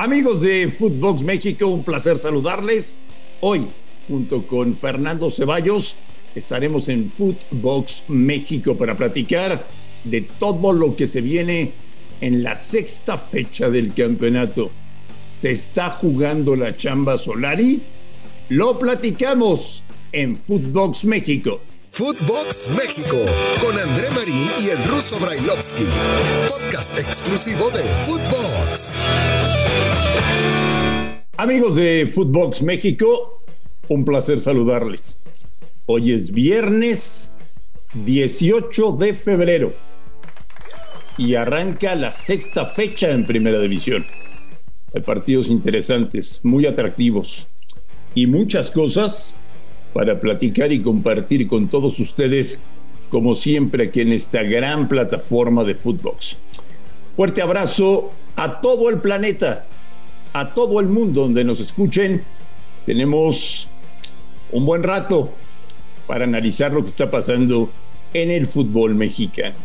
Amigos de Footbox México, un placer saludarles. Hoy, junto con Fernando Ceballos, estaremos en Footbox México para platicar de todo lo que se viene en la sexta fecha del campeonato. ¿Se está jugando la chamba Solari? Lo platicamos en Footbox México. Footbox México con André Marín y el ruso Brailovsky. Podcast exclusivo de Footbox. Amigos de Footbox México, un placer saludarles. Hoy es viernes 18 de febrero y arranca la sexta fecha en Primera División. Hay partidos interesantes, muy atractivos y muchas cosas para platicar y compartir con todos ustedes, como siempre aquí en esta gran plataforma de Footbox. Fuerte abrazo a todo el planeta, a todo el mundo donde nos escuchen. Tenemos un buen rato para analizar lo que está pasando en el fútbol mexicano.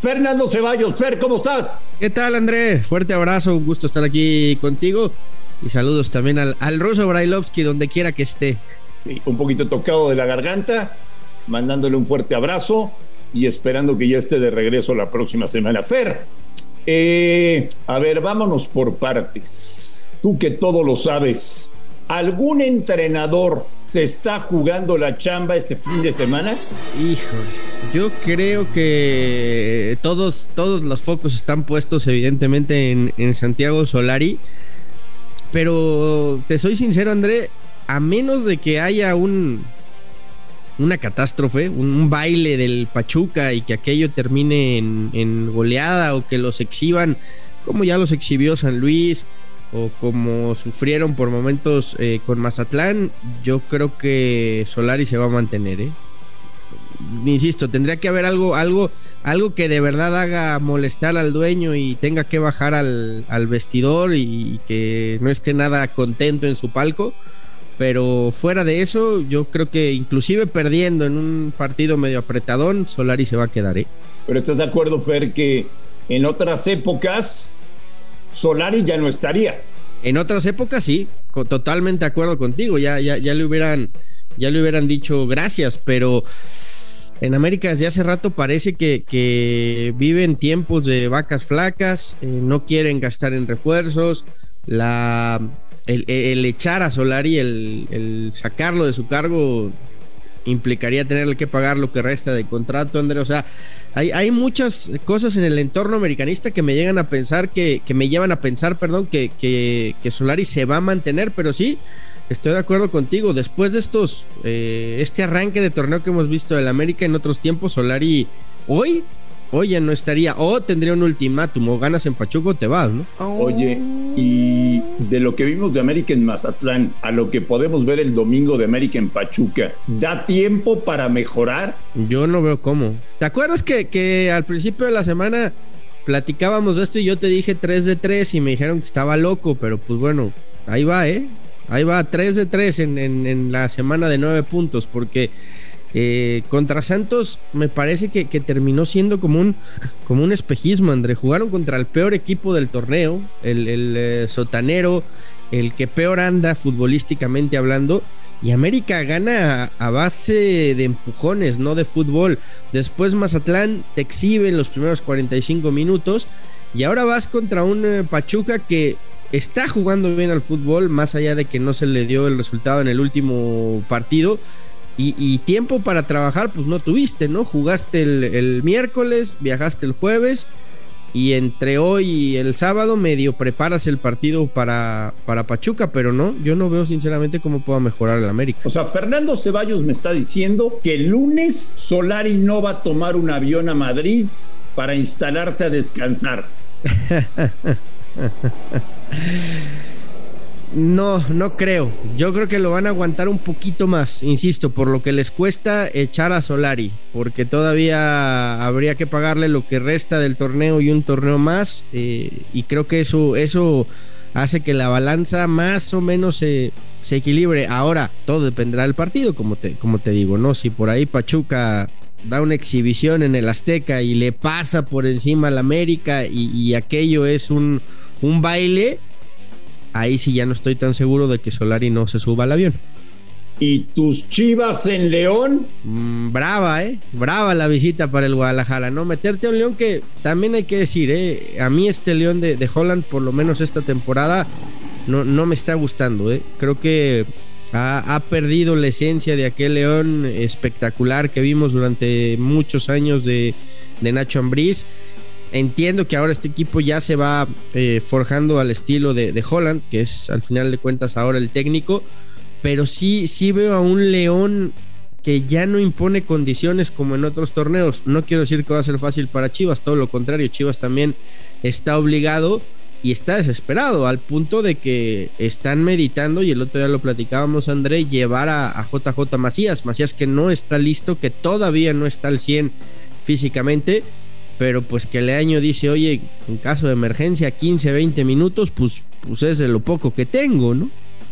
Fernando Ceballos, Fer, ¿cómo estás? ¿Qué tal, André? Fuerte abrazo, un gusto estar aquí contigo. Y saludos también al, al ruso Brailovsky, donde quiera que esté. Un poquito tocado de la garganta, mandándole un fuerte abrazo y esperando que ya esté de regreso la próxima semana. Fer, eh, a ver, vámonos por partes. Tú que todo lo sabes, ¿algún entrenador se está jugando la chamba este fin de semana? Híjole, yo creo que todos, todos los focos están puestos evidentemente en, en Santiago Solari, pero te soy sincero André, a menos de que haya un, una catástrofe, un, baile del Pachuca y que aquello termine en, goleada o que los exhiban como ya los exhibió San Luis o como sufrieron por momentos eh, con Mazatlán, yo creo que Solari se va a mantener, ¿eh? Insisto, tendría que haber algo, algo, algo que de verdad haga molestar al dueño y tenga que bajar al, al vestidor y que no esté nada contento en su palco pero fuera de eso, yo creo que inclusive perdiendo en un partido medio apretadón, Solari se va a quedar. ¿eh? Pero estás de acuerdo, Fer, que en otras épocas Solari ya no estaría. En otras épocas sí, totalmente de acuerdo contigo. Ya, ya, ya le hubieran, ya le hubieran dicho gracias, pero en América desde hace rato parece que, que viven tiempos de vacas flacas, eh, no quieren gastar en refuerzos, la el, echar a Solari, el, el, sacarlo de su cargo, implicaría tenerle que pagar lo que resta de contrato, André. O sea, hay, hay muchas cosas en el entorno americanista que me llegan a pensar, que, que me llevan a pensar, perdón, que, que, que, Solari se va a mantener, pero sí. Estoy de acuerdo contigo. Después de estos, eh, este arranque de torneo que hemos visto del América en otros tiempos, Solari hoy Oye, no estaría, o tendría un ultimátum, o ganas en Pachuco te vas, ¿no? Oye, y de lo que vimos de América en Mazatlán a lo que podemos ver el domingo de América en Pachuca, ¿da tiempo para mejorar? Yo no veo cómo. ¿Te acuerdas que, que al principio de la semana platicábamos de esto y yo te dije 3 de 3 y me dijeron que estaba loco, pero pues bueno, ahí va, ¿eh? Ahí va 3 de 3 en, en, en la semana de 9 puntos, porque eh, contra Santos me parece que, terminó siendo como un, como un espejismo, André. Jugaron contra el peor equipo del torneo, el, eh, sotanero, el que peor anda futbolísticamente hablando. Y América gana a, base de empujones, no de fútbol. Después Mazatlán te exhibe en los primeros 45 minutos. Y ahora vas contra un eh, Pachuca que está jugando bien al fútbol, más allá de que no se le dio el resultado en el último partido y, tiempo para trabajar, pues no tuviste, ¿no? Jugaste el, miércoles, viajaste el jueves y entre hoy y el sábado medio preparas el partido para, para Pachuca, pero no, yo no veo sinceramente cómo pueda mejorar el América. O sea, Fernando Ceballos me está diciendo que el lunes Solari no va a tomar un avión a Madrid para instalarse a descansar. No, no creo. Yo creo que lo van a aguantar un poquito más, insisto, por lo que les cuesta echar a Solari, porque todavía habría que pagarle lo que resta del torneo y un torneo más, eh, y creo que eso, eso hace que la balanza más o menos se, se, equilibre. Ahora, todo dependerá del partido, como te, como te digo, ¿no? Si por ahí Pachuca da una exhibición en el Azteca y le pasa por encima al América y, y aquello es un, un baile ahí sí ya no estoy tan seguro de que Solari no se suba al avión. ¿Y tus chivas en León? Mm, brava, ¿eh? Brava la visita para el Guadalajara, ¿no? Meterte a un León que también hay que decir, ¿eh? A mí este León de, de Holland, por lo menos esta temporada, no, no me está gustando, ¿eh? Creo que ha, perdido la esencia de aquel León espectacular que vimos durante muchos años de, Nacho Ambriz. Entiendo que ahora este equipo ya se va eh, forjando al estilo de, de, Holland, que es al final de cuentas ahora el técnico, pero sí, sí veo a un León que ya no impone condiciones como en otros torneos. No quiero decir que va a ser fácil para Chivas, todo lo contrario, Chivas también está obligado y está desesperado al punto de que están meditando, y el otro día lo platicábamos, André, llevar a, JJ Macías. Macías que no está listo, que todavía no está al 100 físicamente, pero pues que Leaño dice, oye, en caso de emergencia, 15, 20 minutos, pues, pues es de lo poco que tengo, ¿no?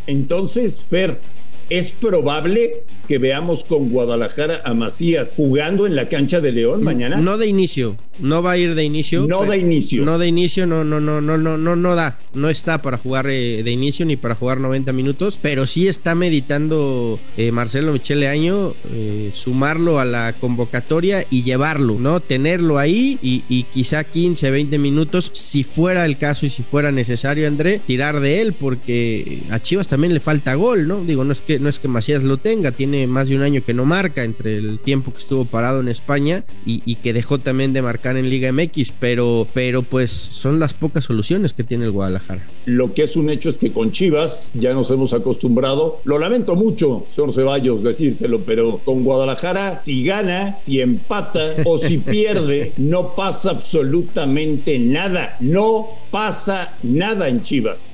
Entonces, Fer, es probable que veamos con Guadalajara a Macías jugando en la cancha de León mañana. No de inicio, no va a ir de inicio. No de inicio. No de inicio, no, no, no, no, no, no, no da. No está para jugar eh, de inicio ni para jugar 90 minutos, pero sí está meditando eh, Marcelo Michele Año eh, sumarlo a la convocatoria y llevarlo, ¿no? Tenerlo ahí y, y, quizá 15, 20 minutos, si fuera el caso y si fuera necesario, André, tirar de él, porque a Chivas también le falta gol, ¿no? Digo, no es que, no es que Macías lo tenga, tiene más de un año que no marca entre el tiempo que estuvo parado en España y, y que dejó también de marcar en Liga MX, pero, pero pues son las pocas soluciones que tiene el Guadalajara. Lo que es un hecho es que con Chivas ya nos hemos acostumbrado, lo lamento mucho, señor Ceballos, decírselo, pero con Guadalajara, si gana, si empata o si pierde, no pasa absolutamente nada, no pasa nada en Chivas.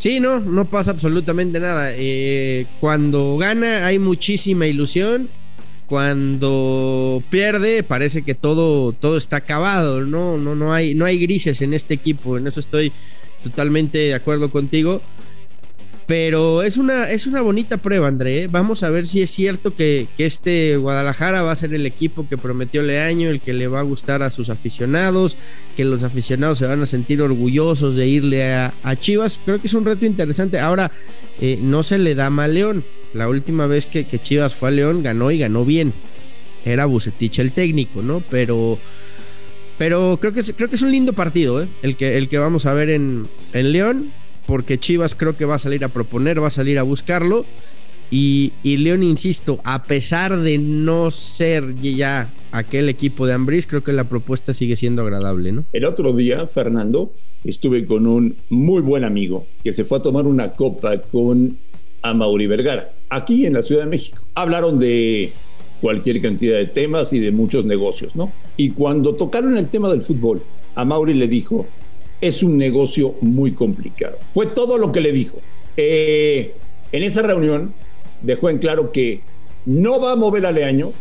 Sí, no, no pasa absolutamente nada. Eh, cuando gana hay muchísima ilusión cuando pierde parece que todo, todo está acabado, ¿no? No, no, hay, no hay grises en este equipo, en eso estoy totalmente de acuerdo contigo. Pero es una, es una bonita prueba, André. ¿eh? Vamos a ver si es cierto que, este Guadalajara va a ser el equipo que prometió Leaño, el que le va a gustar a sus aficionados, que los aficionados se van a sentir orgullosos de irle a, Chivas. Creo que es un reto interesante. Ahora, eh, no se le da mal León. La última vez que, Chivas fue a León ganó y ganó bien. Era Bucetich el técnico, ¿no? Pero, pero creo, que es, creo que es un lindo partido, ¿eh? El que, el que vamos a ver en, en León, porque Chivas creo que va a salir a proponer, va a salir a buscarlo. Y, y, León, insisto, a pesar de no ser ya aquel equipo de Ambris, creo que la propuesta sigue siendo agradable, ¿no? El otro día, Fernando, estuve con un muy buen amigo que se fue a tomar una copa con a Mauri Vergara, aquí en la Ciudad de México. Hablaron de cualquier cantidad de temas y de muchos negocios, ¿no? Y cuando tocaron el tema del fútbol, a Mauri le dijo, es un negocio muy complicado. Fue todo lo que le dijo. Eh, en esa reunión dejó en claro que no va a mover a Leaño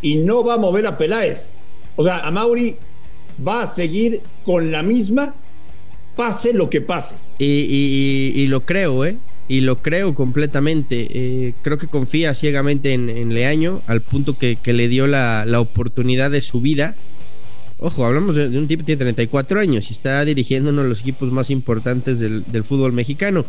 y no va a mover a Peláez. O sea, a Mauri va a seguir con la misma, pase lo que pase. Y, lo creo, ¿eh? y lo creo completamente. Eh, creo que confía ciegamente en, Leaño al punto que, le dio la, oportunidad de su vida. Ojo, hablamos de, un tipo que tiene 34 años y está dirigiendo uno de los equipos más importantes del, fútbol mexicano.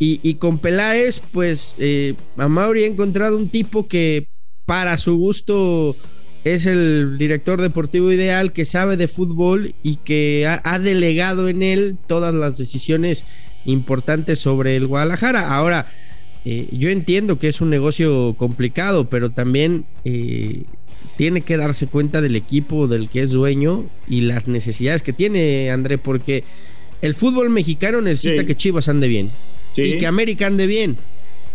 Y, con Peláez, pues eh, a Mauri ha encontrado un tipo que para su gusto es el director deportivo ideal, que sabe de fútbol y que ha delegado en él todas las decisiones importante sobre el Guadalajara. Ahora, eh, yo entiendo que es un negocio complicado, pero también eh, tiene que darse cuenta del equipo del que es dueño y las necesidades que tiene, André, porque el fútbol mexicano necesita que Chivas ande bien y que América ande bien.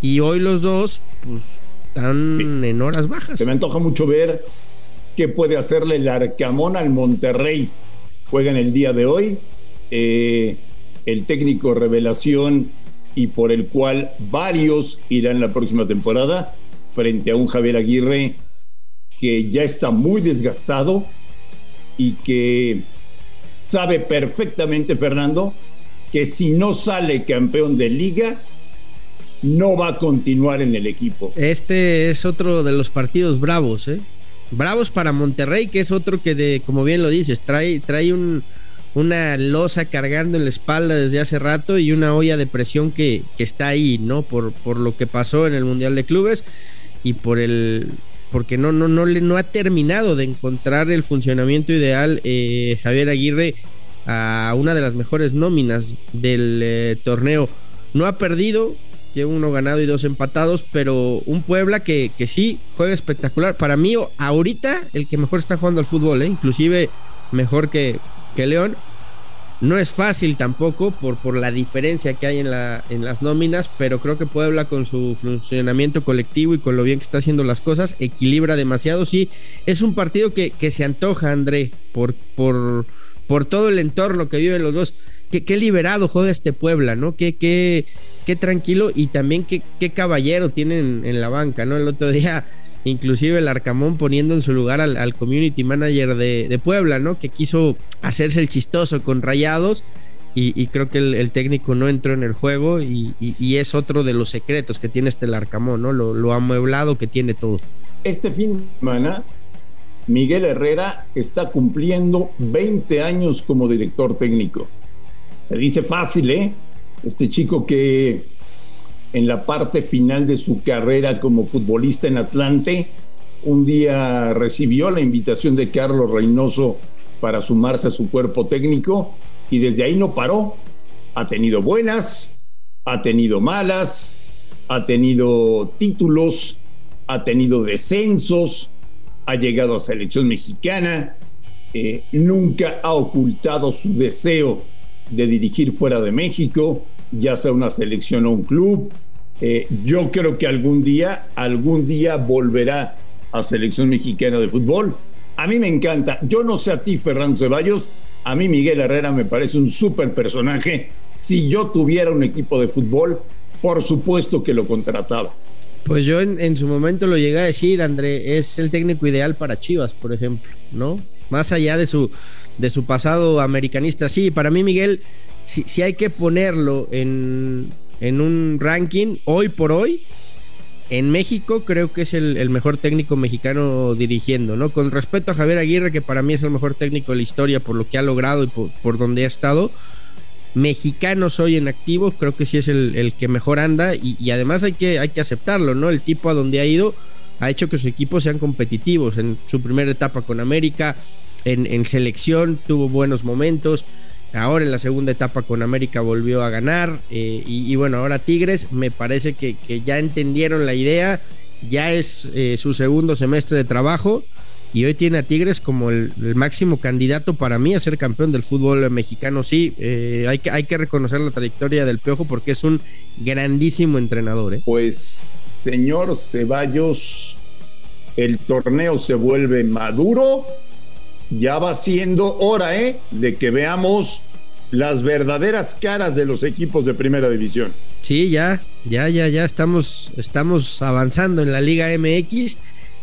Y hoy los dos, pues, están en horas bajas. Se me antoja mucho ver qué puede hacerle el Arcamón al Monterrey. Juegan el día de hoy. Eh, el técnico revelación y por el cual varios irán la próxima temporada frente a un Javier Aguirre que ya está muy desgastado y que sabe perfectamente, Fernando, que si no sale campeón de liga, no va a continuar en el equipo. Este es otro de los partidos bravos, ¿eh? Bravos para Monterrey, que es otro que, de, como bien lo dices, trae, trae un, una losa cargando en la espalda desde hace rato y una olla de presión que, está ahí, ¿no? Por, por lo que pasó en el Mundial de Clubes y por el porque no, no, no, no ha terminado de encontrar el funcionamiento ideal eh, Javier Aguirre a una de las mejores nóminas del eh, torneo. No ha perdido, tiene uno ganado y dos empatados, pero un Puebla que, que sí juega espectacular. Para mí, ahorita, el que mejor está jugando al fútbol, ¿eh? inclusive mejor que, que León. No es fácil tampoco por, por la diferencia que hay en, la, en las nóminas, pero creo que Puebla con su funcionamiento colectivo y con lo bien que está haciendo las cosas, equilibra demasiado. Sí, es un partido que, que se antoja, André, por, por, por todo el entorno que viven los dos. Qué, liberado juega este Puebla, ¿no? Qué, qué, qué tranquilo y también qué, qué caballero tienen en la banca, ¿no? El otro día inclusive el Arcamón poniendo en su lugar al, community manager de, Puebla, ¿no? Que quiso hacerse el chistoso con rayados y, creo que el, técnico no entró en el juego y, es otro de los secretos que tiene este Arcamón, ¿no? Lo, lo amueblado que tiene todo. Este fin de semana, Miguel Herrera está cumpliendo 20 años como director técnico. Se dice fácil, ¿eh? Este chico que en la parte final de su carrera como futbolista en Atlante, un día recibió la invitación de Carlos Reynoso para sumarse a su cuerpo técnico y desde ahí no paró. Ha tenido buenas, ha tenido malas, ha tenido títulos, ha tenido descensos, ha llegado a selección mexicana, eh, nunca ha ocultado su deseo de dirigir fuera de México, ya sea una selección o un club. Eh, yo creo que algún día, algún día volverá a selección mexicana de fútbol. A mí me encanta. Yo no sé a ti, Fernando Ceballos. A mí Miguel Herrera me parece un súper personaje. Si yo tuviera un equipo de fútbol, por supuesto que lo contrataba. Pues yo en, su momento lo llegué a decir, André, es el técnico ideal para Chivas, por ejemplo, ¿no? Más allá de su, de su pasado americanista. Sí, para mí Miguel si, hay que ponerlo en, un ranking, hoy por hoy, en México creo que es el, mejor técnico mexicano dirigiendo, ¿no? Con respecto a Javier Aguirre, que para mí es el mejor técnico de la historia por lo que ha logrado y por, donde ha estado, mexicanos hoy en activo, creo que sí es el, que mejor anda y, además hay que, hay que aceptarlo, ¿no? El tipo a donde ha ido ha hecho que sus equipos sean competitivos en su primera etapa con América, en, en selección tuvo buenos momentos, Ahora en la segunda etapa con América volvió a ganar. Eh, y, bueno, ahora Tigres me parece que, ya entendieron la idea. Ya es eh, su segundo semestre de trabajo. Y hoy tiene a Tigres como el, máximo candidato para mí a ser campeón del fútbol mexicano. Sí, eh, hay, que, hay que reconocer la trayectoria del Piojo porque es un grandísimo entrenador. Pues, señor Ceballos, el torneo se vuelve maduro ya va siendo hora, ¿eh? De que veamos las verdaderas caras de los equipos de primera división. Sí, ya, ya, ya, ya estamos, estamos avanzando en la Liga MX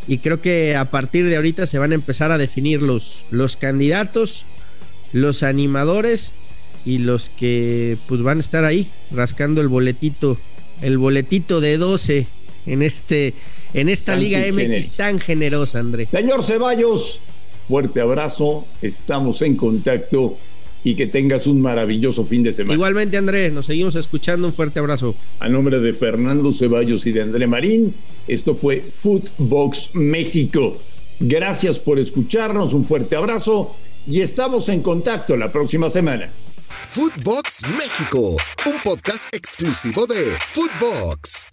y creo que a partir de ahorita se van a empezar a definir los, los candidatos, los animadores y los que pues van a estar ahí rascando el boletito, el boletito de 12 en este en esta Liga MX tan generosa, André. Señor Ceballos, fuerte abrazo, estamos en contacto y que tengas un maravilloso fin de semana. Igualmente, Andrés, nos seguimos escuchando. Un fuerte abrazo. A nombre de Fernando Ceballos y de André Marín, esto fue Footbox México. Gracias por escucharnos, un fuerte abrazo y estamos en contacto la próxima semana. Footbox México, un podcast exclusivo de Footbox.